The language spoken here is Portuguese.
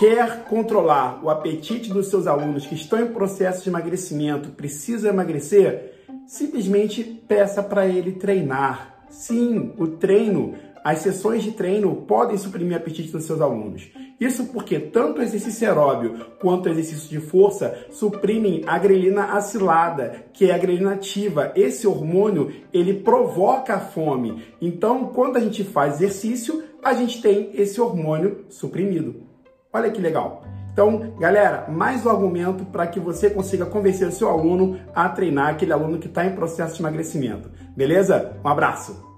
quer controlar o apetite dos seus alunos que estão em processo de emagrecimento, precisam emagrecer, simplesmente peça para ele treinar. Sim, o treino, as sessões de treino podem suprimir o apetite dos seus alunos. Isso porque tanto o exercício aeróbio quanto o exercício de força suprimem a grelina acilada, que é a grelina ativa. Esse hormônio, ele provoca a fome. Então, quando a gente faz exercício, a gente tem esse hormônio suprimido. Olha que legal. Então, galera, mais um argumento para que você consiga convencer o seu aluno a treinar, aquele aluno que está em processo de emagrecimento. Beleza? Um abraço!